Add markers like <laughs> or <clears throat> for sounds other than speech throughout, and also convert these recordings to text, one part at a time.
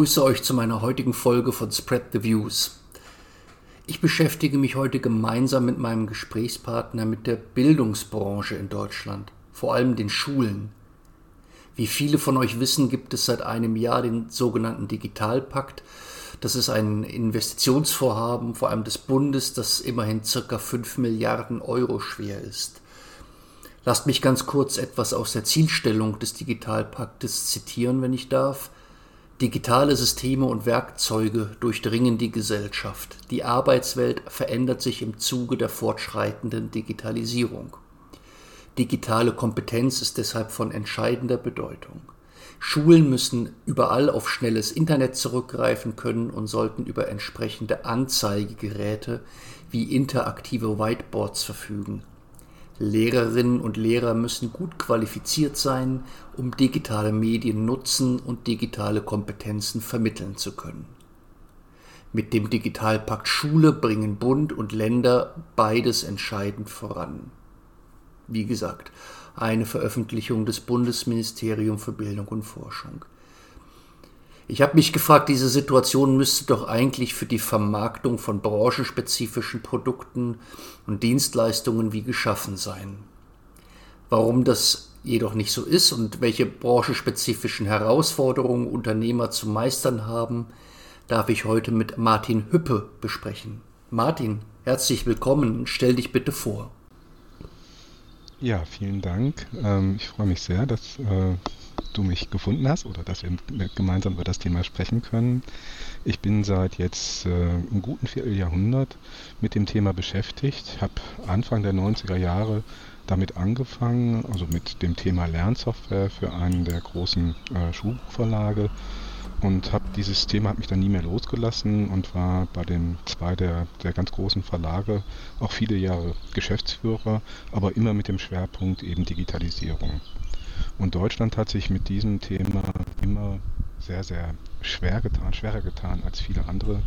Begrüße euch zu meiner heutigen Folge von Spread the Views. Ich beschäftige mich heute gemeinsam mit meinem Gesprächspartner mit der Bildungsbranche in Deutschland, vor allem den Schulen. Wie viele von euch wissen, gibt es seit einem Jahr den sogenannten Digitalpakt. Das ist ein Investitionsvorhaben, vor allem des Bundes, das immerhin circa 5 Milliarden Euro schwer ist. Lasst mich ganz kurz etwas aus der Zielstellung des Digitalpaktes zitieren, wenn ich darf. Digitale Systeme und Werkzeuge durchdringen die Gesellschaft. Die Arbeitswelt verändert sich im Zuge der fortschreitenden Digitalisierung. Digitale Kompetenz ist deshalb von entscheidender Bedeutung. Schulen müssen überall auf schnelles Internet zurückgreifen können und sollten über entsprechende Anzeigegeräte wie interaktive Whiteboards verfügen. Lehrerinnen und Lehrer müssen gut qualifiziert sein, um digitale Medien nutzen und digitale Kompetenzen vermitteln zu können. Mit dem Digitalpakt Schule bringen Bund und Länder beides entscheidend voran. Wie gesagt, eine Veröffentlichung des Bundesministeriums für Bildung und Forschung. Ich habe mich gefragt, diese Situation müsste doch eigentlich für die Vermarktung von branchenspezifischen Produkten und Dienstleistungen wie geschaffen sein. Warum das jedoch nicht so ist und welche branchenspezifischen Herausforderungen Unternehmer zu meistern haben, darf ich heute mit Martin Hüppe besprechen. Martin, herzlich willkommen, stell dich bitte vor. Ja, vielen Dank. Ähm, ich freue mich sehr, dass äh, du mich gefunden hast oder dass wir gemeinsam über das Thema sprechen können. Ich bin seit jetzt äh, einem guten Vierteljahrhundert mit dem Thema beschäftigt, habe Anfang der 90er Jahre damit angefangen, also mit dem Thema Lernsoftware für einen der großen äh, Schulbuchverlage und habe dieses Thema hat mich dann nie mehr losgelassen und war bei den zwei der, der ganz großen Verlage auch viele Jahre Geschäftsführer, aber immer mit dem Schwerpunkt eben Digitalisierung. Und Deutschland hat sich mit diesem Thema immer sehr, sehr schwer getan, schwerer getan als viele andere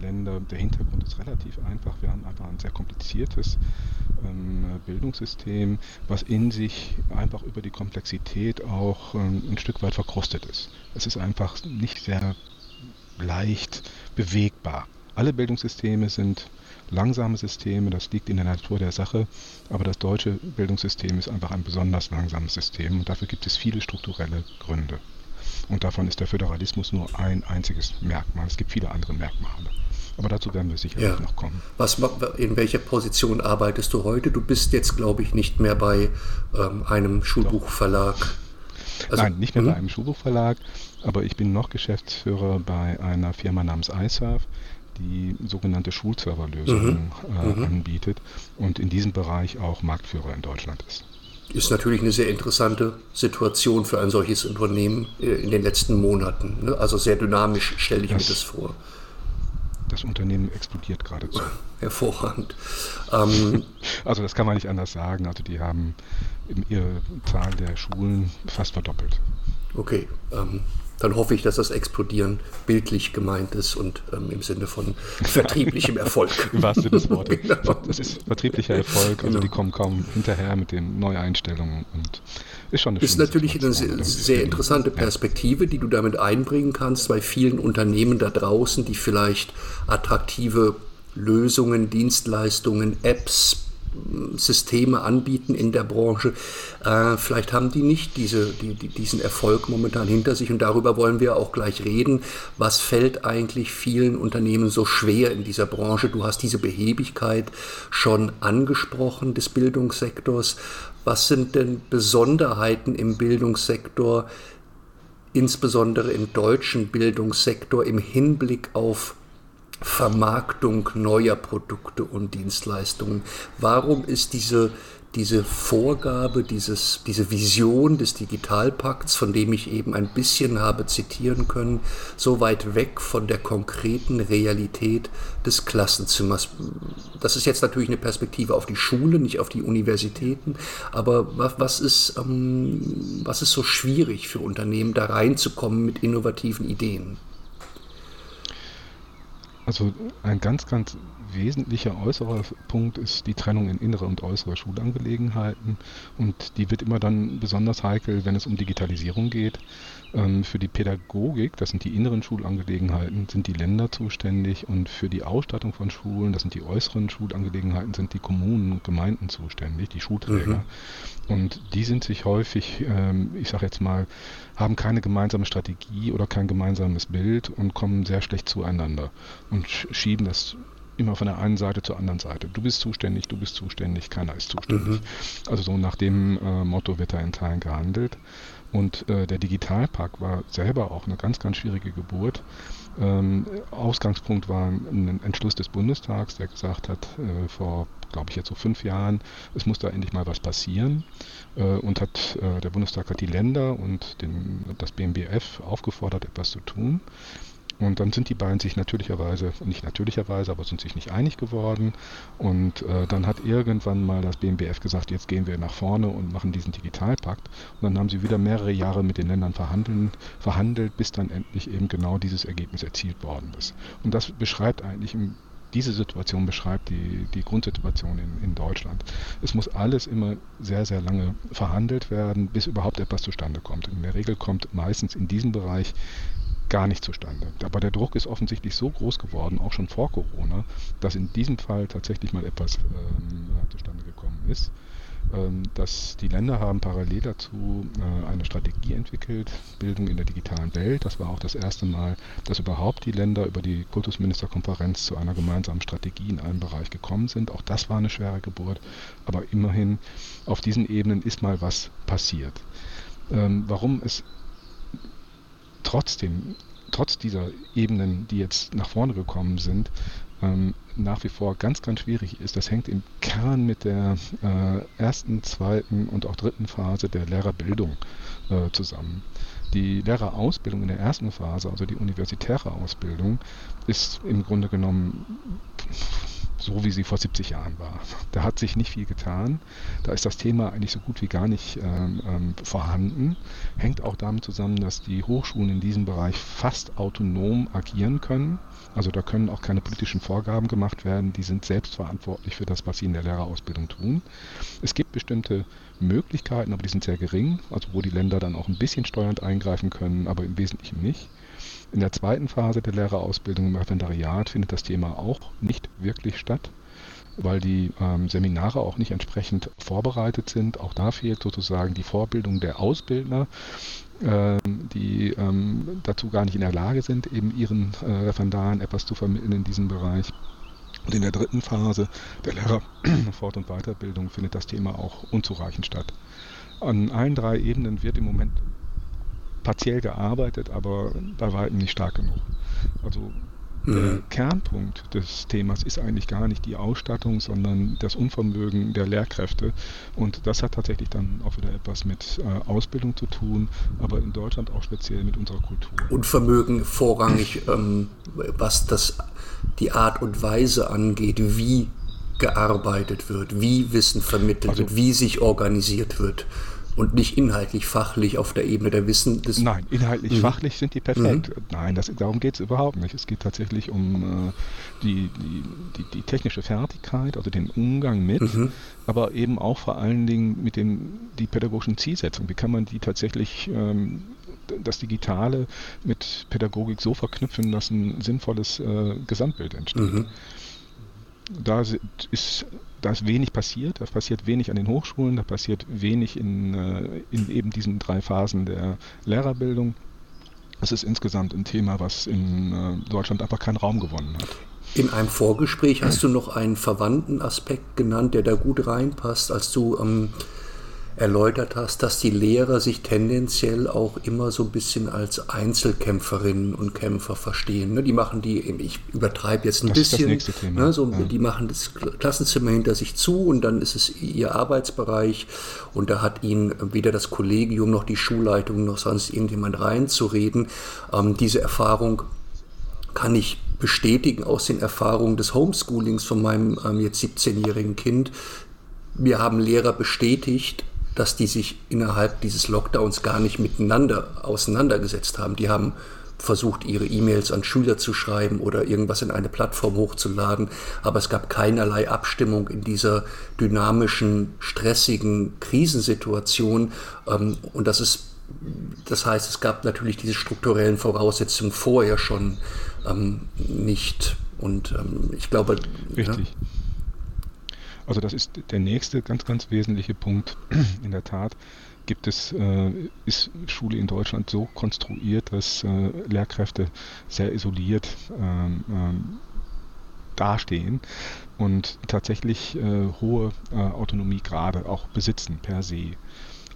Länder. Der Hintergrund ist relativ einfach. Wir haben einfach ein sehr kompliziertes ähm, Bildungssystem, was in sich einfach über die Komplexität auch ähm, ein Stück weit verkrustet ist. Es ist einfach nicht sehr leicht bewegbar. Alle Bildungssysteme sind langsame Systeme, das liegt in der Natur der Sache, aber das deutsche Bildungssystem ist einfach ein besonders langsames System und dafür gibt es viele strukturelle Gründe. Und davon ist der Föderalismus nur ein einziges Merkmal. Es gibt viele andere Merkmale. Aber dazu werden wir sicherlich ja. noch kommen. Was, in welcher Position arbeitest du heute? Du bist jetzt, glaube ich, nicht mehr bei ähm, einem Schulbuchverlag. Also, Nein, nicht mehr bei hm? einem Schulbuchverlag, aber ich bin noch Geschäftsführer bei einer Firma namens iSurf die sogenannte Schulserverlösung mhm. äh, mhm. anbietet und in diesem Bereich auch Marktführer in Deutschland ist. Ist natürlich eine sehr interessante Situation für ein solches Unternehmen äh, in den letzten Monaten. Ne? Also sehr dynamisch stelle ich das, mir das vor. Das Unternehmen explodiert geradezu. <laughs> Hervorragend. Ähm, <laughs> also das kann man nicht anders sagen. Also die haben ihre Zahl der Schulen fast verdoppelt. Okay. Ähm, dann hoffe ich, dass das Explodieren bildlich gemeint ist und ähm, im Sinne von vertrieblichem Erfolg. <laughs> Im wahrsten Sinne des Wortes. <laughs> Genau. Das ist vertrieblicher Erfolg, also genau. die kommen kaum hinterher mit den Neueinstellungen und ist schon eine Ist natürlich eine sehr, sehr interessante Perspektive, die du damit einbringen kannst bei vielen Unternehmen da draußen, die vielleicht attraktive Lösungen, Dienstleistungen, Apps, Systeme anbieten in der Branche. Äh, vielleicht haben die nicht diese, die, die, diesen Erfolg momentan hinter sich und darüber wollen wir auch gleich reden. Was fällt eigentlich vielen Unternehmen so schwer in dieser Branche? Du hast diese Behebigkeit schon angesprochen des Bildungssektors. Was sind denn Besonderheiten im Bildungssektor, insbesondere im deutschen Bildungssektor im Hinblick auf Vermarktung neuer Produkte und Dienstleistungen. Warum ist diese, diese Vorgabe, dieses, diese Vision des Digitalpakts, von dem ich eben ein bisschen habe zitieren können, so weit weg von der konkreten Realität des Klassenzimmers? Das ist jetzt natürlich eine Perspektive auf die Schule, nicht auf die Universitäten, aber was, ist, ähm, was ist so schwierig für Unternehmen, da reinzukommen mit innovativen Ideen? Also ein ganz, ganz wesentlicher äußerer Punkt ist die Trennung in innere und äußere Schulangelegenheiten. Und die wird immer dann besonders heikel, wenn es um Digitalisierung geht. Ähm, für die Pädagogik, das sind die inneren Schulangelegenheiten, sind die Länder zuständig. Und für die Ausstattung von Schulen, das sind die äußeren Schulangelegenheiten, sind die Kommunen und Gemeinden zuständig, die Schulträger. Mhm. Und die sind sich häufig, ähm, ich sage jetzt mal, haben keine gemeinsame Strategie oder kein gemeinsames Bild und kommen sehr schlecht zueinander und schieben das immer von der einen Seite zur anderen Seite. Du bist zuständig, du bist zuständig, keiner ist zuständig. Mhm. Also so nach dem äh, Motto wird da in Teilen gehandelt. Und äh, der Digitalpakt war selber auch eine ganz, ganz schwierige Geburt. Ähm, Ausgangspunkt war ein Entschluss des Bundestags, der gesagt hat, äh, vor, glaube ich, jetzt so fünf Jahren, es muss da endlich mal was passieren. Äh, und hat, äh, der Bundestag hat die Länder und den, das BMBF aufgefordert, etwas zu tun. Und dann sind die beiden sich natürlicherweise, nicht natürlicherweise, aber sind sich nicht einig geworden. Und äh, dann hat irgendwann mal das BMBF gesagt, jetzt gehen wir nach vorne und machen diesen Digitalpakt. Und dann haben sie wieder mehrere Jahre mit den Ländern verhandeln, verhandelt, bis dann endlich eben genau dieses Ergebnis erzielt worden ist. Und das beschreibt eigentlich im diese Situation beschreibt die, die Grundsituation in, in Deutschland. Es muss alles immer sehr, sehr lange verhandelt werden, bis überhaupt etwas zustande kommt. In der Regel kommt meistens in diesem Bereich gar nicht zustande. Aber der Druck ist offensichtlich so groß geworden, auch schon vor Corona, dass in diesem Fall tatsächlich mal etwas ähm, zustande gekommen ist. Ähm, dass die Länder haben parallel dazu äh, eine Strategie entwickelt, Bildung in der digitalen Welt. Das war auch das erste Mal, dass überhaupt die Länder über die Kultusministerkonferenz zu einer gemeinsamen Strategie in einem Bereich gekommen sind. Auch das war eine schwere Geburt, aber immerhin auf diesen Ebenen ist mal was passiert. Ähm, warum es trotzdem, trotz dieser Ebenen, die jetzt nach vorne gekommen sind, ähm, nach wie vor ganz, ganz schwierig ist. Das hängt im Kern mit der äh, ersten, zweiten und auch dritten Phase der Lehrerbildung äh, zusammen. Die Lehrerausbildung in der ersten Phase, also die universitäre Ausbildung, ist im Grunde genommen so wie sie vor 70 Jahren war. Da hat sich nicht viel getan. Da ist das Thema eigentlich so gut wie gar nicht ähm, ähm, vorhanden. Hängt auch damit zusammen, dass die Hochschulen in diesem Bereich fast autonom agieren können. Also da können auch keine politischen Vorgaben gemacht werden. Die sind selbstverantwortlich für das, was sie in der Lehrerausbildung tun. Es gibt bestimmte Möglichkeiten, aber die sind sehr gering. Also wo die Länder dann auch ein bisschen steuernd eingreifen können, aber im Wesentlichen nicht. In der zweiten Phase der Lehrerausbildung im Referendariat findet das Thema auch nicht wirklich statt, weil die ähm, Seminare auch nicht entsprechend vorbereitet sind. Auch da fehlt sozusagen die Vorbildung der Ausbildner, äh, die ähm, dazu gar nicht in der Lage sind, eben ihren äh, Referendaren etwas zu vermitteln in diesem Bereich. Und in der dritten Phase der Lehrerfort- <clears throat> und Weiterbildung findet das Thema auch unzureichend statt. An allen drei Ebenen wird im Moment partiell gearbeitet, aber bei weitem nicht stark genug. Also der mhm. Kernpunkt des Themas ist eigentlich gar nicht die Ausstattung, sondern das Unvermögen der Lehrkräfte. Und das hat tatsächlich dann auch wieder etwas mit äh, Ausbildung zu tun, aber in Deutschland auch speziell mit unserer Kultur. Unvermögen vorrangig, ähm, was das, die Art und Weise angeht, wie gearbeitet wird, wie Wissen vermittelt also, wird, wie sich organisiert wird und nicht inhaltlich, fachlich auf der Ebene der Wissen. Des Nein, inhaltlich, mhm. fachlich sind die perfekt. Mhm. Nein, das, darum geht es überhaupt nicht. Es geht tatsächlich um äh, die, die, die, die, technische Fertigkeit, also den Umgang mit, mhm. aber eben auch vor allen Dingen mit dem, die pädagogischen Zielsetzungen. Wie kann man die tatsächlich, ähm, das Digitale mit Pädagogik so verknüpfen, dass ein sinnvolles äh, Gesamtbild entsteht? Da ist da ist wenig passiert, da passiert wenig an den Hochschulen, da passiert wenig in, äh, in eben diesen drei Phasen der Lehrerbildung. Es ist insgesamt ein Thema, was in äh, Deutschland einfach keinen Raum gewonnen hat. In einem Vorgespräch hast du noch einen verwandten Aspekt genannt, der da gut reinpasst, als du ähm, erläutert hast, dass die Lehrer sich tendenziell auch immer so ein bisschen als Einzelkämpferinnen und Kämpfer verstehen. Ne? Die machen die, ich übertreibe jetzt ein das bisschen. Ne? So, ja. die machen das Klassenzimmer hinter sich zu und dann ist es ihr Arbeitsbereich und da hat ihnen weder das Kollegium noch die Schulleitung noch sonst irgendjemand reinzureden. Ähm, diese Erfahrung kann ich bestätigen aus den Erfahrungen des Homeschoolings von meinem ähm, jetzt 17-jährigen Kind. Wir haben Lehrer bestätigt, dass die sich innerhalb dieses Lockdowns gar nicht miteinander auseinandergesetzt haben. Die haben versucht, ihre E-Mails an Schüler zu schreiben oder irgendwas in eine Plattform hochzuladen. Aber es gab keinerlei Abstimmung in dieser dynamischen, stressigen Krisensituation. Ähm, und das ist das heißt, es gab natürlich diese strukturellen Voraussetzungen vorher schon ähm, nicht. Und ähm, ich glaube. Richtig. Ja. Also das ist der nächste ganz, ganz wesentliche Punkt. <clears throat> In der Tat gibt es, äh, ist Schule in Deutschland so konstruiert, dass äh, Lehrkräfte sehr isoliert ähm, ähm, dastehen und tatsächlich äh, hohe äh, Autonomiegrade auch besitzen per se.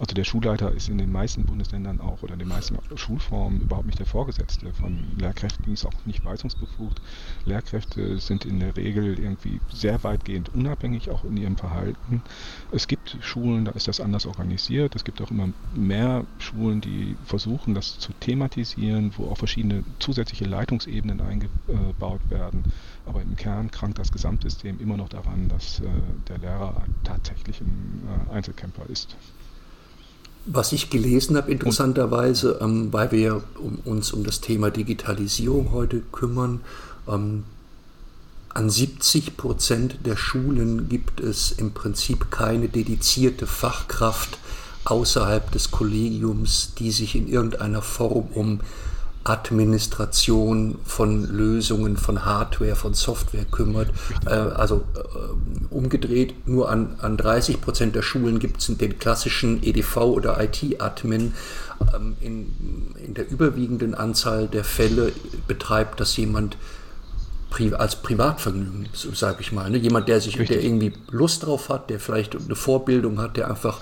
Also der Schulleiter ist in den meisten Bundesländern auch oder in den meisten Schulformen überhaupt nicht der Vorgesetzte von Lehrkräften, ist auch nicht weisungsbefugt. Lehrkräfte sind in der Regel irgendwie sehr weitgehend unabhängig, auch in ihrem Verhalten. Es gibt Schulen, da ist das anders organisiert. Es gibt auch immer mehr Schulen, die versuchen, das zu thematisieren, wo auch verschiedene zusätzliche Leitungsebenen eingebaut werden. Aber im Kern krankt das Gesamtsystem immer noch daran, dass äh, der Lehrer tatsächlich ein äh, Einzelkämpfer ist. Was ich gelesen habe, interessanterweise, ähm, weil wir um, uns um das Thema Digitalisierung heute kümmern, ähm, an 70 Prozent der Schulen gibt es im Prinzip keine dedizierte Fachkraft außerhalb des Kollegiums, die sich in irgendeiner Form um Administration von Lösungen, von Hardware, von Software kümmert. Äh, also äh, umgedreht, nur an, an 30 Prozent der Schulen gibt es den klassischen EDV oder IT-Admin. Ähm, in, in der überwiegenden Anzahl der Fälle betreibt das jemand als Privatvergnügen, sage ich mal. Ne? Jemand, der sich, Richtig. der irgendwie Lust drauf hat, der vielleicht eine Vorbildung hat, der einfach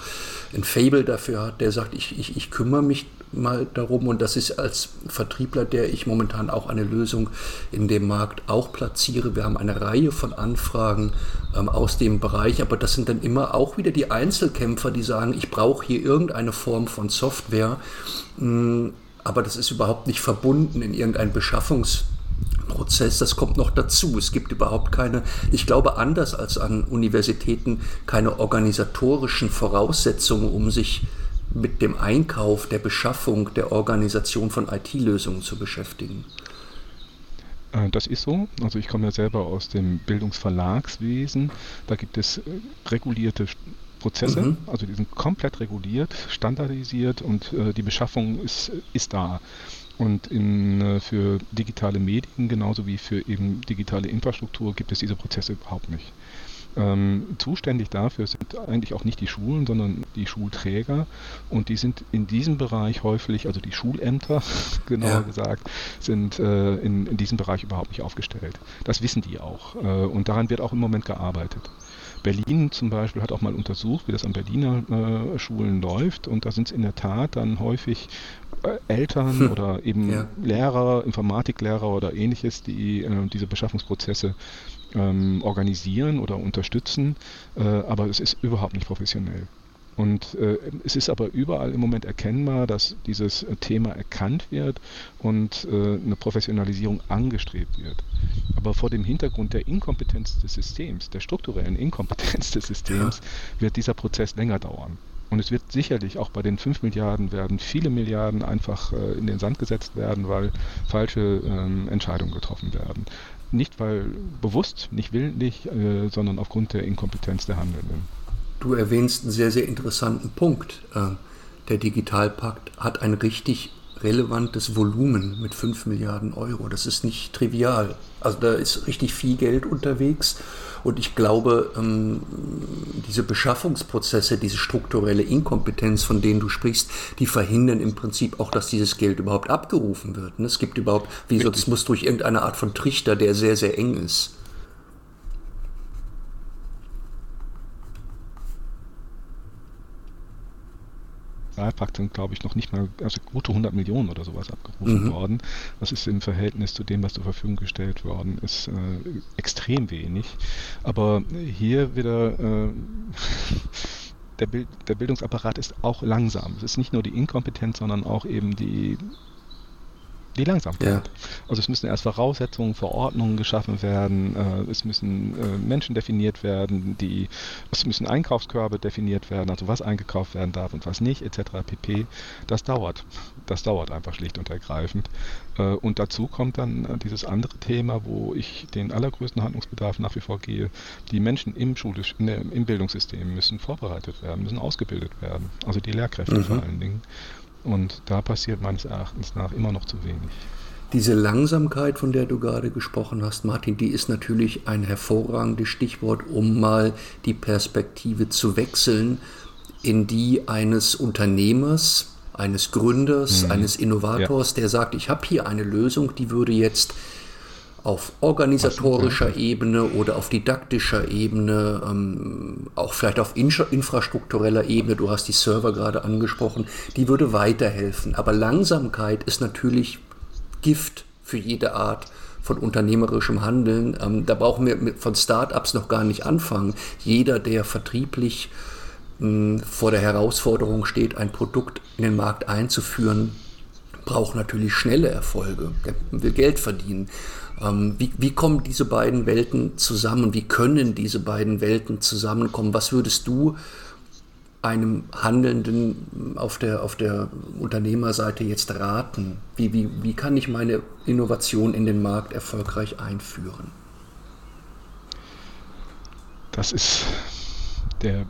ein Fable dafür hat, der sagt, ich, ich, ich kümmere mich mal darum und das ist als Vertriebler, der ich momentan auch eine Lösung in dem Markt auch platziere. Wir haben eine Reihe von Anfragen ähm, aus dem Bereich, aber das sind dann immer auch wieder die Einzelkämpfer, die sagen, ich brauche hier irgendeine Form von Software, mh, mm, aber das ist überhaupt nicht verbunden in irgendein Beschaffungs Prozess, das kommt noch dazu. Es gibt überhaupt keine, ich glaube anders als an Universitäten, keine organisatorischen Voraussetzungen, um sich mit dem Einkauf, der Beschaffung, der Organisation von IT-Lösungen zu beschäftigen. Äh, das ist so. Also ich komme ja selber aus dem Bildungsverlagswesen. Da gibt es äh, regulierte Prozesse, mhm. also die sind komplett reguliert, standardisiert und äh, die Beschaffung ist, ist da. Und in, äh, für digitale Medien genauso wie für eben digitale Infrastruktur gibt es diese Prozesse überhaupt nicht. Ähm, zuständig dafür sind eigentlich auch nicht die Schulen, sondern die Schulträger. Und die sind in diesem Bereich häufig, also die Schulämter, <laughs> genauer ja. gesagt, sind äh, in, in diesem Bereich überhaupt nicht aufgestellt. Das wissen die auch. Äh, und daran wird auch im Moment gearbeitet. Berlin zum Beispiel hat auch mal untersucht, wie das an Berliner äh, Schulen läuft. Und da sind es in der Tat dann häufig äh, Eltern hm. oder eben ja. Lehrer, Informatiklehrer oder ähnliches, die äh, diese Beschaffungsprozesse ähm, organisieren oder unterstützen, äh, aber es ist überhaupt nicht professionell. Und äh, es ist aber überall im Moment erkennbar, dass dieses Thema erkannt wird und äh, eine Professionalisierung angestrebt wird. Aber vor dem Hintergrund der Inkompetenz des Systems, der strukturellen Inkompetenz des Systems, wird dieser Prozess länger dauern. Und es wird sicherlich auch bei den 5 Milliarden werden viele Milliarden einfach äh, in den Sand gesetzt werden, weil falsche ähm, Entscheidungen getroffen werden. Nicht weil bewusst, nicht willentlich, äh, sondern aufgrund der Inkompetenz der Handelnden. Du erwähnst einen sehr, sehr interessanten Punkt. Äh, der Digitalpakt hat ein richtig relevantes Volumen mit 5 Milliarden Euro. Das ist nicht trivial. Also da ist richtig viel Geld unterwegs. Und ich glaube, ähm, diese Beschaffungsprozesse, diese strukturelle Inkompetenz, von denen du sprichst, die verhindern im Prinzip auch, dass dieses Geld überhaupt abgerufen wird. Es gibt überhaupt, wie sonst es muss durch irgendeine Art von Trichter, der sehr, sehr eng ist. Sozialpakt sind, glaube ich, noch nicht mal, also gute 100 Millionen oder sowas abgerufen mhm. worden. Das ist im Verhältnis zu dem, was zur Verfügung gestellt worden ist, äh, extrem wenig. Aber hier wieder äh, <laughs> der, Bild, der Bildungsapparat ist auch langsam. Es ist nicht nur die Inkompetenz, sondern auch eben die die Langsamkeit. Ja. Also es müssen erst Voraussetzungen, Verordnungen geschaffen werden, äh, es müssen äh, Menschen definiert werden, die, es müssen Einkaufskörbe definiert werden, also was eingekauft werden darf und was nicht, etc. pp. Das dauert. Das dauert einfach schlicht und ergreifend. Äh, und dazu kommt dann äh, dieses andere Thema, wo ich den allergrößten Handlungsbedarf nach wie vor gehe. Die Menschen im schulisch, der, im Bildungssystem müssen vorbereitet werden, müssen ausgebildet werden. Also die Lehrkräfte mhm. vor allen Dingen. Und da passiert meines Erachtens nach immer noch zu wenig. Diese Langsamkeit, von der du gerade gesprochen hast, Martin, die ist natürlich ein hervorragendes Stichwort, um mal die Perspektive zu wechseln in die eines Unternehmers, eines Gründers, mhm. eines Innovators, ja. der sagt, ich habe hier eine Lösung, die würde jetzt auf organisatorischer Ebene oder auf didaktischer Ebene, ähm, auch vielleicht auf infrastruktureller Ebene, du hast die Server gerade angesprochen, die würde weiterhelfen. Aber Langsamkeit ist natürlich Gift für jede Art von unternehmerischem Handeln. Ähm, da brauchen wir von Startups noch gar nicht anfangen. Jeder, der vertrieblich mh, vor der Herausforderung steht, ein Produkt in den Markt einzuführen, braucht natürlich schnelle Erfolge. Will Geld verdienen. Ähm, wie, wie kommen diese beiden Welten zusammen? Wie können diese beiden Welten zusammenkommen? Was würdest du einem Handelnden auf der, auf der Unternehmerseite jetzt raten? Wie, wie, wie kann ich meine Innovation in den Markt erfolgreich einführen? Das ist der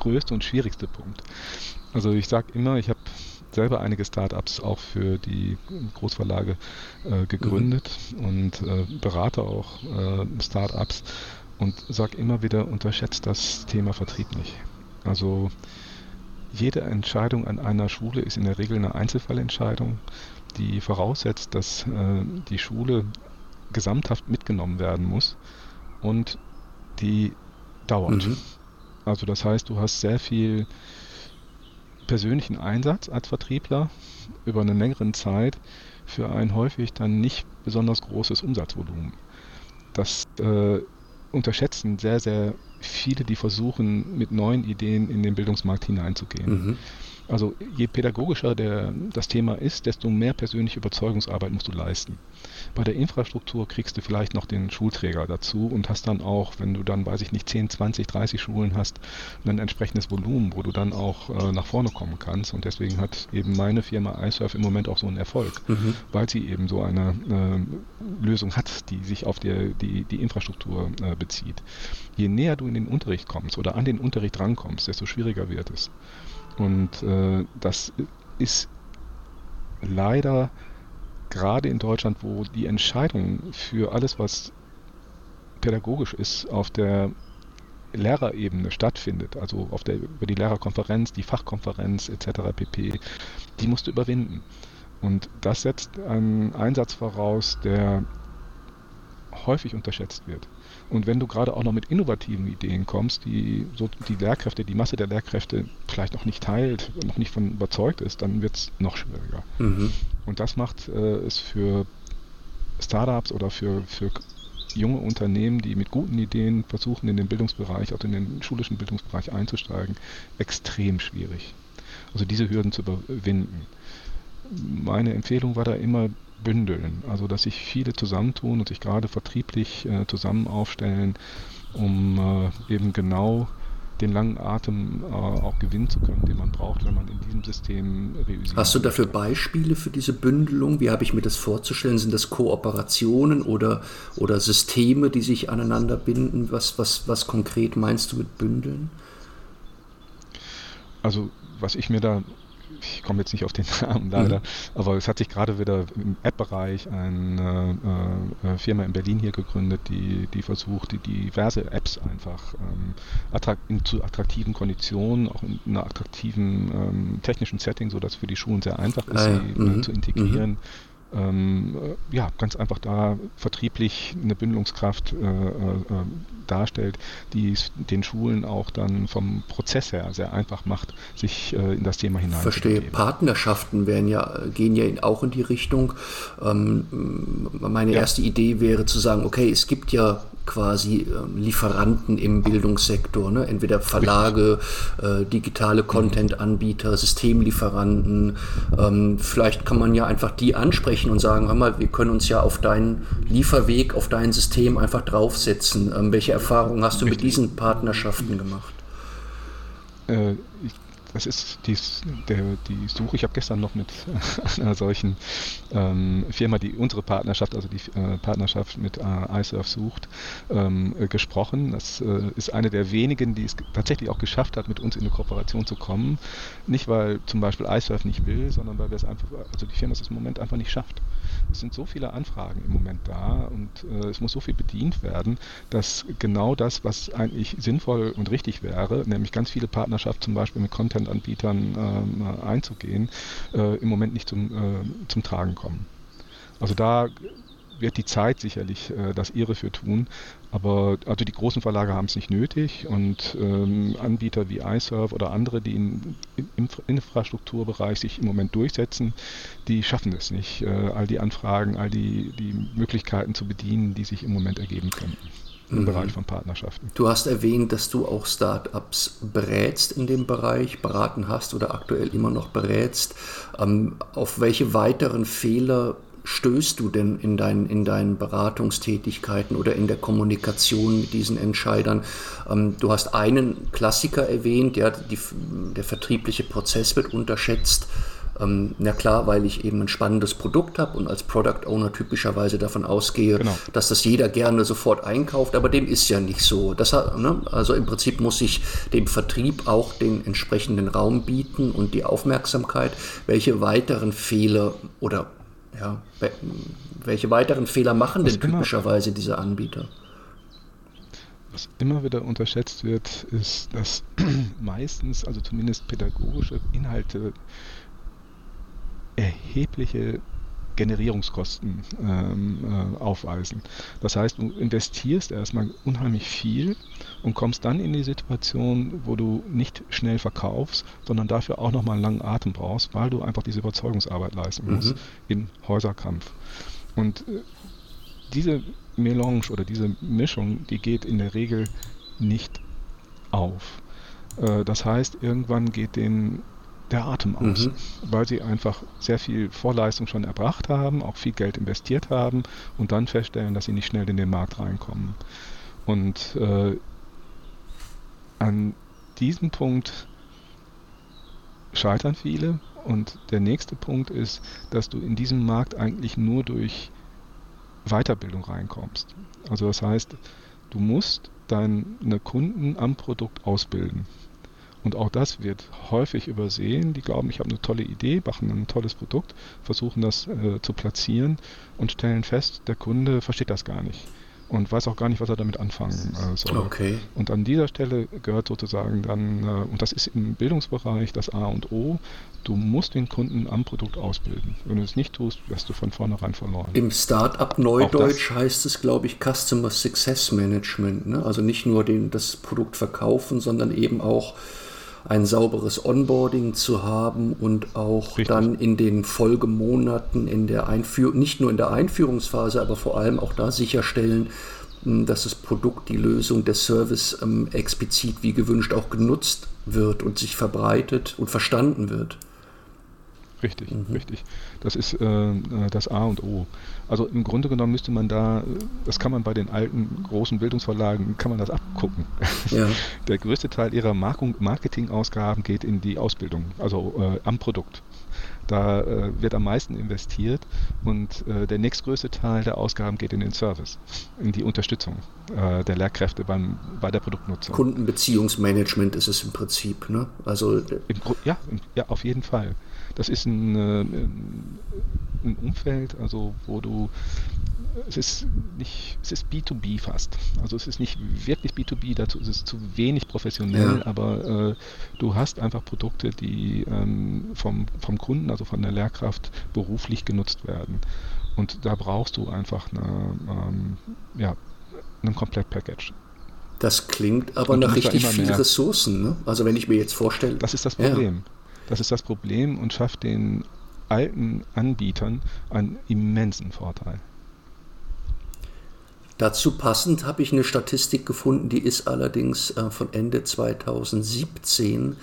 größte und schwierigste Punkt. Also ich sage immer, ich habe selber einige Startups auch für die Großverlage äh, gegründet mhm. und äh, berate auch äh, Startups und sage immer wieder, unterschätzt das Thema Vertrieb nicht. Also jede Entscheidung an einer Schule ist in der Regel eine Einzelfallentscheidung, die voraussetzt, dass äh, die Schule gesamthaft mitgenommen werden muss und die dauert. Mhm. Also das heißt, du hast sehr viel persönlichen Einsatz als Vertriebler über eine längere Zeit für ein häufig dann nicht besonders großes Umsatzvolumen. Das äh, unterschätzen sehr, sehr viele, die versuchen, mit neuen Ideen in den Bildungsmarkt hineinzugehen. Mhm. Also je pädagogischer der, das Thema ist, desto mehr persönliche Überzeugungsarbeit musst du leisten. Bei der Infrastruktur kriegst du vielleicht noch den Schulträger dazu und hast dann auch, wenn du dann, weiß ich nicht, 10, 20, 30 Schulen hast, ein entsprechendes Volumen, wo du dann auch äh, nach vorne kommen kannst. Und deswegen hat eben meine Firma iSurf im Moment auch so einen Erfolg, mhm. weil sie eben so eine äh, Lösung hat, die sich auf die, die, die Infrastruktur äh, bezieht. Je näher du in den Unterricht kommst oder an den Unterricht rankommst, desto schwieriger wird es. Und äh, das ist leider gerade in Deutschland, wo die Entscheidung für alles, was pädagogisch ist, auf der Lehrerebene stattfindet, also auf der, über die Lehrerkonferenz, die Fachkonferenz etc. pp., die musst du überwinden. Und das setzt einen Einsatz voraus, der häufig unterschätzt wird. Und wenn du gerade auch noch mit innovativen Ideen kommst, die so die Lehrkräfte, die Masse der Lehrkräfte vielleicht noch nicht teilt, noch nicht von überzeugt ist, dann wird es noch schwieriger. Mhm. Und das macht äh, es für Startups oder für, für junge Unternehmen, die mit guten Ideen versuchen, in den Bildungsbereich, also in den schulischen Bildungsbereich einzusteigen, extrem schwierig. Also diese Hürden zu überwinden. Meine Empfehlung war da immer, bündeln. Also dass sich viele zusammentun und sich gerade vertrieblich äh, zusammen aufstellen, um äh, eben genau den langen Atem äh, auch gewinnen zu können, den man braucht, wenn man in diesem System realisiert. Hast du dafür Beispiele für diese Bündelung? Wie habe ich mir das vorzustellen? Sind das Kooperationen oder, oder Systeme, die sich aneinander binden? Was, was, was konkret meinst du mit Bündeln? Also was ich mir da ich komme jetzt nicht auf den <laughs> Namen leider, mhm. aber es hat sich gerade wieder im App-Bereich eine äh, Firma in Berlin hier gegründet, die, die versucht, die diverse Apps einfach ähm, attrakt, in, zu attraktiven Konditionen, auch in einer attraktiven ähm, technischen Setting, sodass es für die Schulen sehr einfach ist, ah, ja. sie äh, mhm. zu integrieren. Mhm ähm, äh, ja, ganz einfach da vertrieblich eine Bündelungskraft äh, äh, darstellt, die es den Schulen auch dann vom Prozess her sehr einfach macht, sich äh, in das Thema hinein. Verstehe. Partnerschaften werden ja, gehen ja auch in die Richtung. Ähm, meine ja. erste Idee wäre zu sagen, okay, es gibt ja quasi äh, Lieferanten im Bildungssektor, ne? entweder Verlage, äh, digitale Content-Anbieter, Systemlieferanten. Ähm, vielleicht kann man ja einfach die ansprechen und sagen, hör mal, wir können uns ja auf deinen Lieferweg, auf dein System einfach draufsetzen. Ähm, welche Erfahrungen hast du mit diesen Partnerschaften gemacht? Äh, ich das ist die, der, die Suche. Ich habe gestern noch mit <laughs> einer solchen ähm, Firma, die unsere Partnerschaft, also die äh, Partnerschaft mit äh, iSurf sucht, ähm, äh, gesprochen. Das äh, ist eine der wenigen, die es tatsächlich auch geschafft hat, mit uns in eine Kooperation zu kommen. Nicht, weil zum Beispiel iSurf nicht will, sondern weil wir es einfach, also die Firma es im Moment einfach nicht schafft. Es sind so viele Anfragen im Moment da und äh, es muss so viel bedient werden, dass genau das, was eigentlich sinnvoll und richtig wäre, nämlich ganz viele Partnerschaften zum Beispiel mit Content-Anbietern ähm, einzugehen, äh, im Moment nicht zum, äh, zum Tragen kommen. Also da wird die Zeit sicherlich äh, das ihre für tun. Aber also die großen Verlage haben es nicht nötig und ähm, Anbieter wie iServe oder andere, die im Infra Infrastrukturbereich sich im Moment durchsetzen, die schaffen es nicht, äh, all die Anfragen, all die, die Möglichkeiten zu bedienen, die sich im Moment ergeben könnten im mhm. Bereich von Partnerschaften. Du hast erwähnt, dass du auch Startups berätst in dem Bereich, beraten hast oder aktuell immer noch berätst. Ähm, auf welche weiteren Fehler stößt du denn in, dein, in deinen Beratungstätigkeiten oder in der Kommunikation mit diesen Entscheidern? Ähm, du hast einen Klassiker erwähnt, ja, die, der vertriebliche Prozess wird unterschätzt. Ähm, na klar, weil ich eben ein spannendes Produkt habe und als Product Owner typischerweise davon ausgehe, genau. dass das jeder gerne sofort einkauft, aber dem ist ja nicht so. Das, ne, also im Prinzip muss ich dem Vertrieb auch den entsprechenden Raum bieten und die Aufmerksamkeit. Welche weiteren Fehler oder ja, welche weiteren Fehler machen denn typischerweise diese Anbieter? Was immer wieder unterschätzt wird, ist, dass <clears throat> meistens, also zumindest pädagogische Inhalte, erhebliche Generierungskosten ähm, äh, aufweisen. Das heißt, du investierst erstmal unheimlich viel und kommst dann in die Situation, wo du nicht schnell verkaufst, sondern dafür auch nochmal einen langen Atem brauchst, weil du einfach diese Überzeugungsarbeit leisten musst mhm. im Häuserkampf. Und äh, diese Melange oder diese Mischung, die geht in der Regel nicht auf. Äh, das heißt, irgendwann geht den der Atem aus, mhm. weil sie einfach sehr viel Vorleistung schon erbracht haben, auch viel Geld investiert haben und dann feststellen, dass sie nicht schnell in den Markt reinkommen. Und äh, an diesem Punkt scheitern viele und der nächste Punkt ist, dass du in diesem Markt eigentlich nur durch Weiterbildung reinkommst. Also das heißt, du musst deine Kunden am Produkt ausbilden. Und auch das wird häufig übersehen. Die glauben, ich habe eine tolle Idee, machen ein tolles Produkt, versuchen das äh, zu platzieren und stellen fest, der Kunde versteht das gar nicht und weiß auch gar nicht, was er damit anfangen äh, soll. Okay. Und an dieser Stelle gehört sozusagen dann, äh, und das ist im Bildungsbereich das A und O, du musst den Kunden am Produkt ausbilden. Wenn du es nicht tust, wirst du von vornherein verloren. Im Startup Neudeutsch heißt es, glaube ich, Customer Success Management. Ne? Also nicht nur den, das Produkt verkaufen, sondern eben auch ein sauberes Onboarding zu haben und auch Richtig. dann in den Folgemonaten in der Einführung, nicht nur in der Einführungsphase, aber vor allem auch da sicherstellen, hm, dass das Produkt, die Lösung, der Service ähm, explizit wie gewünscht auch genutzt wird und sich verbreitet und verstanden wird. Richtig, mhm. richtig. Das ist äh, äh, das A und O. Also im Grunde genommen müsste man da, das kann man bei den alten großen Bildungsverlagen, kann man das abgucken. Ja. <laughs> Der größte Teil ihrer Marketingausgaben geht in die Ausbildung, also äh, am Produkt. Da äh, wird am meisten investiert und äh, der nächstgrößte Teil der Ausgaben geht in den Service, in die Unterstützung äh, der Lehrkräfte beim, bei der Produktnutzung. Kundenbeziehungsmanagement ist es im Prinzip, ne? Also ja, ja, auf jeden Fall. Das ist ein, äh, ein Umfeld, also wo du es ist nicht, es ist B2B fast. Also es ist nicht wirklich B2B, dazu ist es zu wenig professionell, ja. aber äh, du hast einfach Produkte, die ähm, vom, vom Kunden, also von der Lehrkraft, beruflich genutzt werden. Und da brauchst du einfach eine, ähm, ja, ein Komplettpackage. Das klingt aber nach richtig viel Ressourcen. Ne? Also wenn ich mir jetzt vorstelle. Das ist das Problem. Ja. Das ist das Problem und schafft den alten Anbietern einen immensen Vorteil. Dazu passend habe ich eine Statistik gefunden, die ist allerdings äh, von Ende 2017,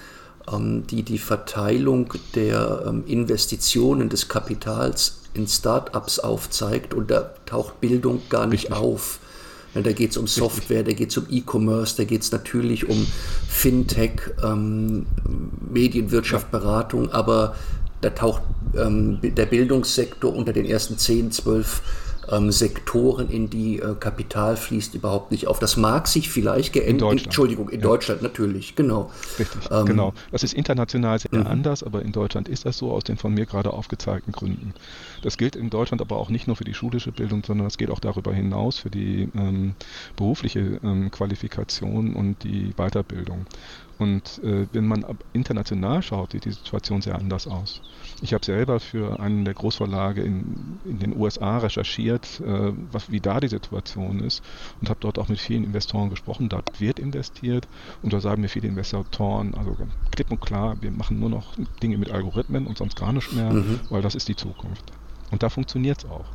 ähm, die die Verteilung der ähm, Investitionen des Kapitals in Startups aufzeigt und da taucht Bildung gar nicht Richtig. auf. Ja, da geht es um Software, da geht es um E-Commerce, da geht es natürlich um Fintech, ähm, Medienwirtschaft, Beratung, aber da taucht ähm, der Bildungssektor unter den ersten 10, 12 ähm, Sektoren, in die äh, Kapital fließt, überhaupt nicht auf. Das mag sich vielleicht geändert. Entschuldigung, in ja. Deutschland natürlich, genau. Richtig, ähm, genau. Das ist international sehr mhm. anders, aber in Deutschland ist das so aus den von mir gerade aufgezeigten Gründen. Das gilt in Deutschland aber auch nicht nur für die schulische Bildung, sondern das geht auch darüber hinaus für die ähm, berufliche ähm, Qualifikation und die Weiterbildung. Und äh, wenn man international schaut, sieht die Situation sehr anders aus. Ich habe selber für einen der Großverlage in, in den USA recherchiert, äh, was, wie da die Situation ist und habe dort auch mit vielen Investoren gesprochen. Dort wird investiert und da sagen mir viele Investoren, also klipp und klar, wir machen nur noch Dinge mit Algorithmen und sonst gar nicht mehr, mhm. weil das ist die Zukunft. Und da funktioniert es auch.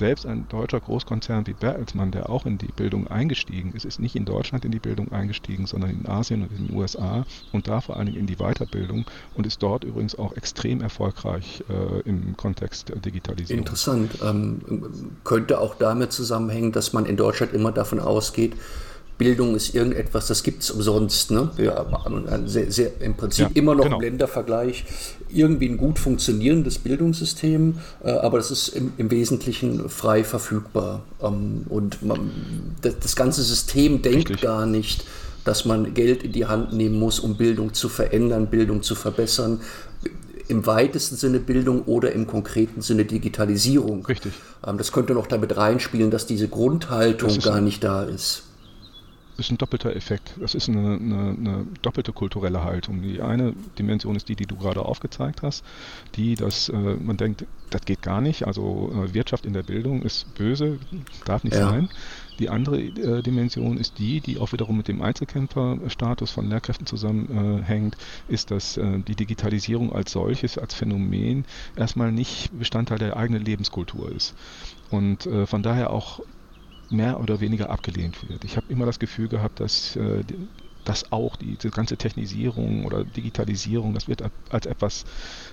Selbst ein deutscher Großkonzern wie Bertelsmann, der auch in die Bildung eingestiegen ist, ist nicht in Deutschland in die Bildung eingestiegen, sondern in Asien und in den USA und da vor allen Dingen in die Weiterbildung und ist dort übrigens auch extrem erfolgreich äh, im Kontext der Digitalisierung. Interessant. Ähm, könnte auch damit zusammenhängen, dass man in Deutschland immer davon ausgeht, Bildung ist irgendetwas, das gibt es umsonst. Ne? Haben sehr, sehr, im Prinzip ja, immer noch genau. im Ländervergleich irgendwie ein gut funktionierendes Bildungssystem, äh, aber das ist im, im Wesentlichen frei verfügbar. Ähm, und man, das, das, ganze System denkt Richtig. gar nicht, dass man Geld in die Hand nehmen muss, um Bildung zu verändern, Bildung zu verbessern im weitesten Sinne Bildung oder im konkreten Sinne Digitalisierung. Richtig. Ähm, das könnte noch damit reinspielen, dass diese Grundhaltung das gar nicht da ist ist ein doppelter Effekt. Das ist eine, eine, eine, doppelte kulturelle Haltung. Die eine Dimension ist die, die du gerade aufgezeigt hast, die, dass äh, man denkt, das geht gar nicht. Also äh, Wirtschaft in der Bildung ist böse, darf nicht ja. sein. Die andere äh, Dimension ist die, die auch wiederum mit dem Einzelkämpferstatus von Lehrkräften zusammenhängt, ist, dass äh, die Digitalisierung als solches, als Phänomen erstmal nicht Bestandteil der eigenen Lebenskultur ist. Und äh, von daher auch mehr oder weniger abgelehnt wird. Ich habe immer das Gefühl gehabt, dass äh, das auch, die, diese ganze Technisierung oder Digitalisierung, das wird als etwas,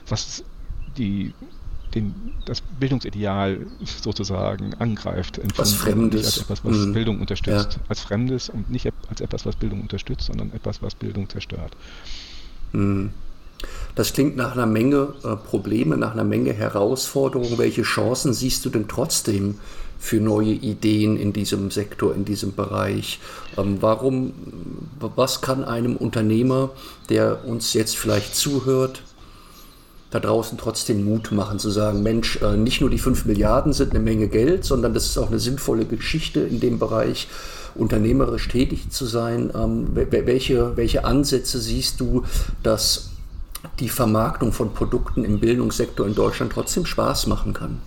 was die, den, das Bildungsideal sozusagen angreift. Was Fremdes. als etwas, was mhm. Bildung unterstützt. Ja. Als Fremdes und nicht als etwas, was Bildung unterstützt, sondern etwas, was Bildung zerstört. Mhm. Das klingt nach einer Menge äh, Probleme, nach einer Menge Herausforderungen. Welche Chancen siehst du denn trotzdem für neue Ideen in diesem Sektor, in diesem Bereich? Ähm, warum, was kann einem Unternehmer, der uns jetzt vielleicht zuhört, da draußen trotzdem Mut machen, zu sagen, Mensch, äh, nicht nur die 5 Milliarden sind eine Menge Geld, sondern das ist auch eine sinnvolle Geschichte in dem Bereich, unternehmerisch tätig zu sein. Ähm, welche, welche Ansätze siehst du, dass die Vermarktung von Produkten im Bildungssektor in Deutschland trotzdem Spaß machen kann?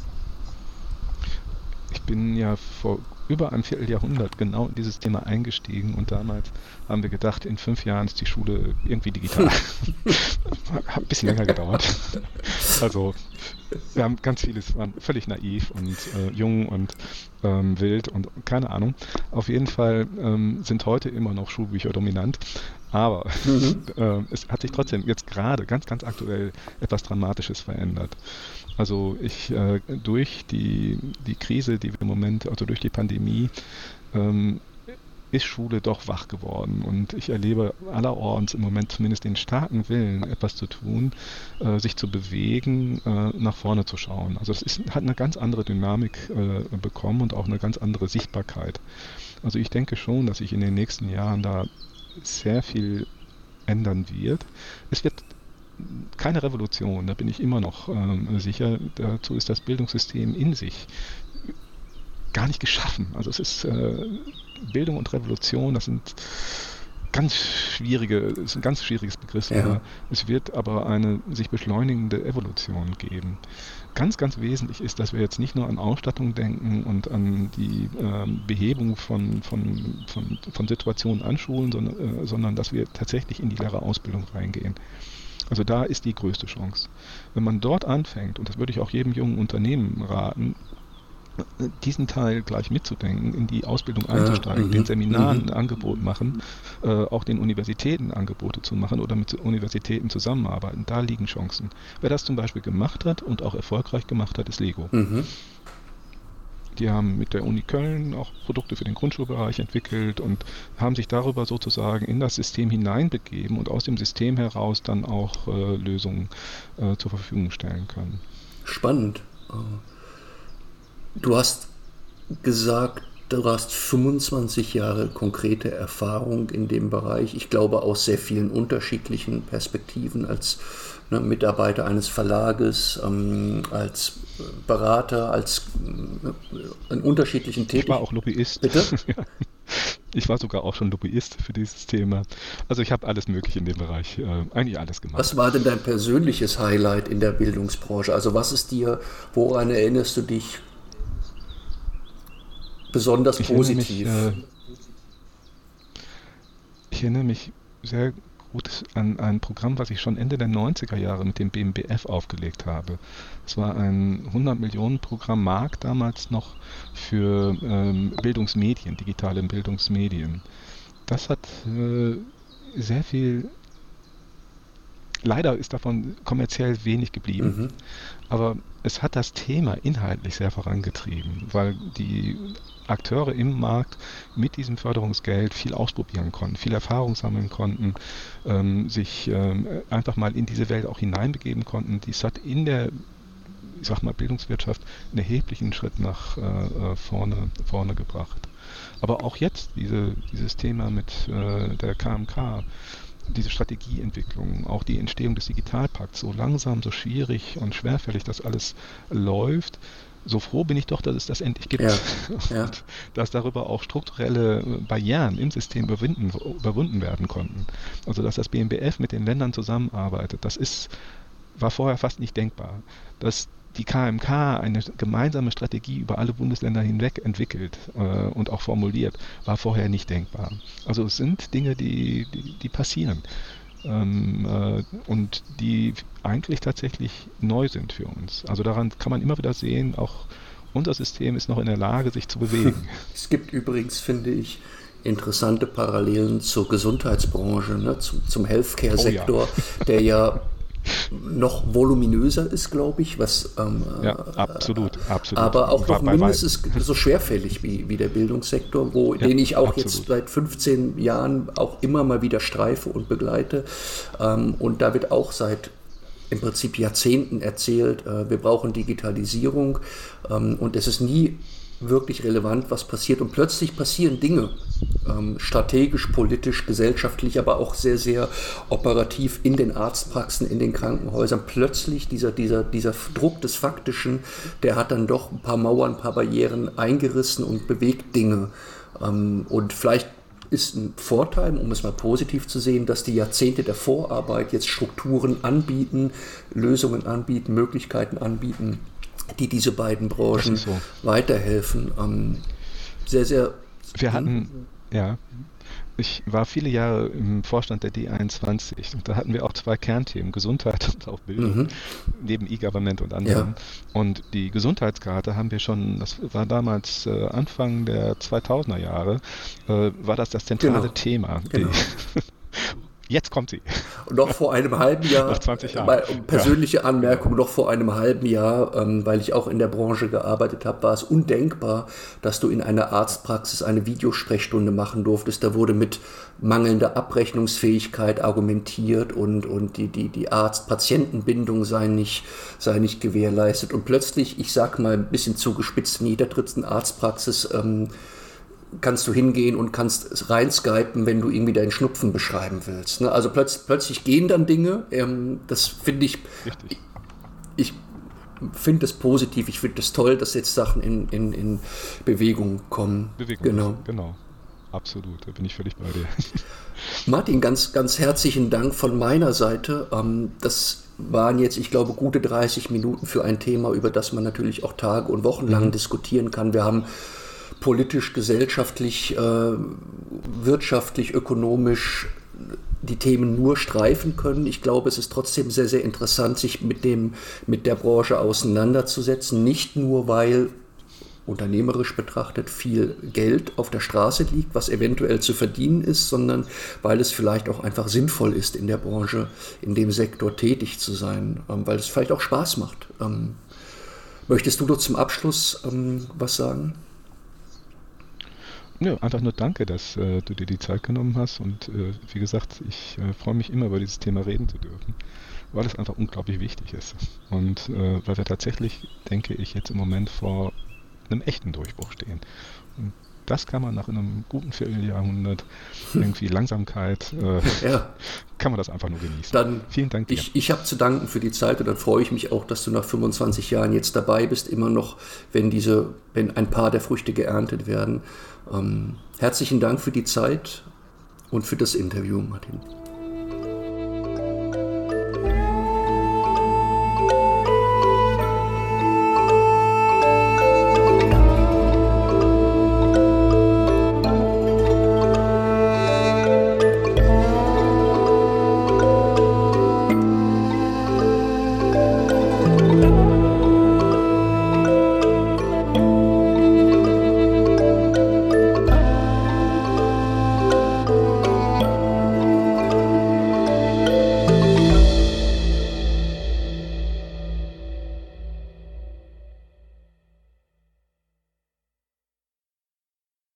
Ich bin ja vor über einem Vierteljahrhundert genau in dieses Thema eingestiegen und damals haben wir gedacht, in fünf Jahren ist die Schule irgendwie digital. <laughs> <laughs> Hat ein bisschen länger gedauert. Also wir haben ganz vieles, waren völlig naiv und äh, jung und ähm, wild und keine Ahnung. Auf jeden Fall ähm, sind heute immer noch Schulbücher dominant. Aber mhm. <laughs> äh, es hat sich trotzdem jetzt gerade ganz, ganz aktuell etwas Dramatisches verändert. Also ich äh, durch die, die Krise, die wir im Moment, also durch die Pandemie, ähm, ist Schule doch wach geworden. Und ich erlebe allerorts im Moment zumindest den starken Willen, etwas zu tun, äh, sich zu bewegen, äh, nach vorne zu schauen. Also ist, hat eine ganz andere Dynamik äh, bekommen und auch eine ganz andere Sichtbarkeit. Also ich denke schon, dass sich in den nächsten Jahren da sehr viel ändern wird. Es wird keine Revolution, da bin ich immer noch ähm, sicher. Dazu ist das Bildungssystem in sich gar nicht geschaffen. Also es ist äh, Bildung und Revolution, das sind ganz schwierige, ist ein ganz schwieriges Begriff. Ja. Es wird aber eine sich beschleunigende Evolution geben. Ganz, ganz wesentlich ist, dass wir jetzt nicht nur an Ausstattung denken und an die ähm, Behebung von, von, von, von Situationen an Schulen, sondern, äh, sondern dass wir tatsächlich in die Lehrerausbildung reingehen. Also da ist die größte Chance. Wenn man dort anfängt, und das würde ich auch jedem jungen Unternehmen raten, diesen Teil gleich mitzudenken, in die Ausbildung einzusteigen, ja, den mhm, Seminaren ein mhm. Angebot machen, äh, auch den Universitäten Angebote zu machen oder mit Universitäten zusammenarbeiten. Da liegen Chancen. Wer das zum Beispiel gemacht hat und auch erfolgreich gemacht hat, ist Lego. Mhm. Die haben mit der Uni Köln auch Produkte für den Grundschulbereich entwickelt und haben sich darüber sozusagen in das System hineinbegeben und aus dem System heraus dann auch äh, Lösungen äh, zur Verfügung stellen können. Spannend. Du hast gesagt, du hast 25 Jahre konkrete Erfahrung in dem Bereich. Ich glaube aus sehr vielen unterschiedlichen Perspektiven als ne, Mitarbeiter eines Verlages, ähm, als Berater, als äh, in unterschiedlichen Tätigkeiten. Ich war auch Lobbyist. Bitte? <laughs> Ich war sogar auch schon Lobbyist für dieses Thema. Also ich habe alles Mögliche in dem Bereich, äh, eigentlich alles gemacht. Was war denn dein persönliches Highlight in der Bildungsbranche? Also was ist dir, woran erinnerst du dich besonders ich positiv? Erinnere mich, äh, ich erinnere mich sehr gut an ein Programm, was ich schon Ende der 90er Jahre mit dem BMBF aufgelegt habe. Es war ein 100 Millionen Programm Mark damals noch für ähm, Bildungsmedien, digitale Bildungsmedien. Das hat äh, sehr viel Leider ist davon kommerziell wenig geblieben, mhm. aber es hat das Thema inhaltlich sehr vorangetrieben, weil die Akteure im Markt mit diesem Förderungsgeld viel ausprobieren konnten, viel Erfahrung sammeln konnten, ähm, sich ähm, einfach mal in diese Welt auch hineinbegeben konnten. Dies hat in der ich sag mal, Bildungswirtschaft einen erheblichen Schritt nach äh, äh vorne, vorne gebracht. Aber auch jetzt diese, dieses Thema mit äh, der KMK, diese Strategieentwicklung, auch die Entstehung des Digitalpakts, so langsam, so schwierig und schwerfällig das alles läuft, so froh bin ich doch, dass es das endlich gibt. Ja, <laughs> ja. Dass darüber auch strukturelle Barrieren im System überwinden, überwunden werden konnten. Also dass das BMBF mit den Ländern zusammenarbeitet, das ist, war vorher fast nicht denkbar. Dass die KMK eine gemeinsame Strategie über alle Bundesländer hinweg entwickelt äh, und auch formuliert, war vorher nicht denkbar. Also es sind Dinge, die, die, die passieren ähm, äh, und die eigentlich tatsächlich neu sind für uns. Also daran kann man immer wieder sehen, auch unser System ist noch in der Lage, sich zu bewegen. <laughs> Es gibt übrigens, finde ich, interessante Parallelen zur Gesundheitsbranche, ne, zum, zum Healthcare-Sektor, oh ja. der ja noch voluminöser ist, glaube ich, was ähm, ja, absolut, absolut. aber auch noch mindestens <laughs> so schwerfällig wie, wie der Bildungssektor, wo ja, den ich auch absolut. jetzt seit 15 Jahren auch immer mal wieder streife und begleite. Ähm, und da wird auch seit im Prinzip Jahrzehnten erzählt, äh, wir brauchen Digitalisierung ähm, und es ist nie wirklich relevant, was passiert. Und plötzlich passieren Dinge, ähm, strategisch, politisch, gesellschaftlich, aber auch sehr, sehr operativ in den Arztpraxen, in den Krankenhäusern. Plötzlich dieser, dieser, dieser Druck des Faktischen, der hat dann doch ein paar Mauern, ein paar Barrieren eingerissen und bewegt Dinge. Ähm, und vielleicht ist ein Vorteil, um es mal positiv zu sehen, dass die Jahrzehnte der Vorarbeit jetzt Strukturen anbieten, Lösungen anbieten, Möglichkeiten anbieten, die diese beiden Branchen so. weiterhelfen. Ähm, sehr, sehr. Wir hatten, ja, ich war viele Jahre im Vorstand der D21 und da hatten wir auch zwei Kernthemen, Gesundheit und auch Bildung, mhm. neben E-Government und anderen. Ja. Und die Gesundheitskarte haben wir schon, das war damals äh, Anfang der 2000er Jahre, äh, war das das zentrale genau. Thema. Genau. Jetzt kommt sie. Und noch vor einem halben Jahr, Nach 20 Jahren. Mal, persönliche ja. Anmerkung, noch vor einem halben Jahr, ähm, weil ich auch in der Branche gearbeitet habe, war es undenkbar, dass du in einer Arztpraxis eine Videosprechstunde machen durftest. Da wurde mit mangelnder Abrechnungsfähigkeit argumentiert und, und die, die, die Arzt-Patientenbindung sei nicht, sei nicht gewährleistet. Und plötzlich, ich sag mal ein bisschen zugespitzt, in jeder dritten Arztpraxis ähm, kannst du hingehen und kannst rein skypen, wenn du irgendwie deinen Schnupfen beschreiben willst. Ne? Also plötz, plötzlich gehen dann Dinge. Ähm, das finde ich, Richtig. ich finde es positiv, ich finde es toll, dass jetzt Sachen in, in, in Bewegung kommen. Bewegung, genau. genau. Absolut, da bin ich völlig bei dir. <laughs> Martin, ganz, ganz herzlichen Dank von meiner Seite. Ähm, das waren jetzt, ich glaube, gute 30 Minuten für ein Thema, über das man natürlich auch Tage und Wochen lang mhm. diskutieren kann. Wir haben politisch, gesellschaftlich, äh, wirtschaftlich, ökonomisch die Themen nur streifen können. Ich glaube, es ist trotzdem sehr, sehr interessant, sich mit, dem, mit der Branche auseinanderzusetzen. Nicht nur, weil unternehmerisch betrachtet viel Geld auf der Straße liegt, was eventuell zu verdienen ist, sondern weil es vielleicht auch einfach sinnvoll ist, in der Branche, in dem Sektor tätig zu sein, ähm, weil es vielleicht auch Spaß macht. Ähm, möchtest du doch zum Abschluss ähm, was sagen? Ja, einfach nur danke, dass äh, du dir die Zeit genommen hast und äh, wie gesagt, ich äh, freue mich immer über dieses Thema reden zu dürfen weil es einfach unglaublich wichtig ist. Und äh, weil wir tatsächlich, denke ich, jetzt im Moment vor einem echten Durchbruch stehen. Und das kann man nach einem guten Vierteljahrhundert irgendwie <laughs> Langsamkeit, äh, ja. kann man das einfach nur genießen. Dann vielen Dank dir. Ich, ich habe zu danken für die Zeit und dann freue ich mich auch, dass du nach 25 Jahren jetzt dabei bist, immer noch, wenn diese, wenn ein paar der Früchte geerntet werden. Ähm, herzlichen Dank für die Zeit und für das Interview, Martin.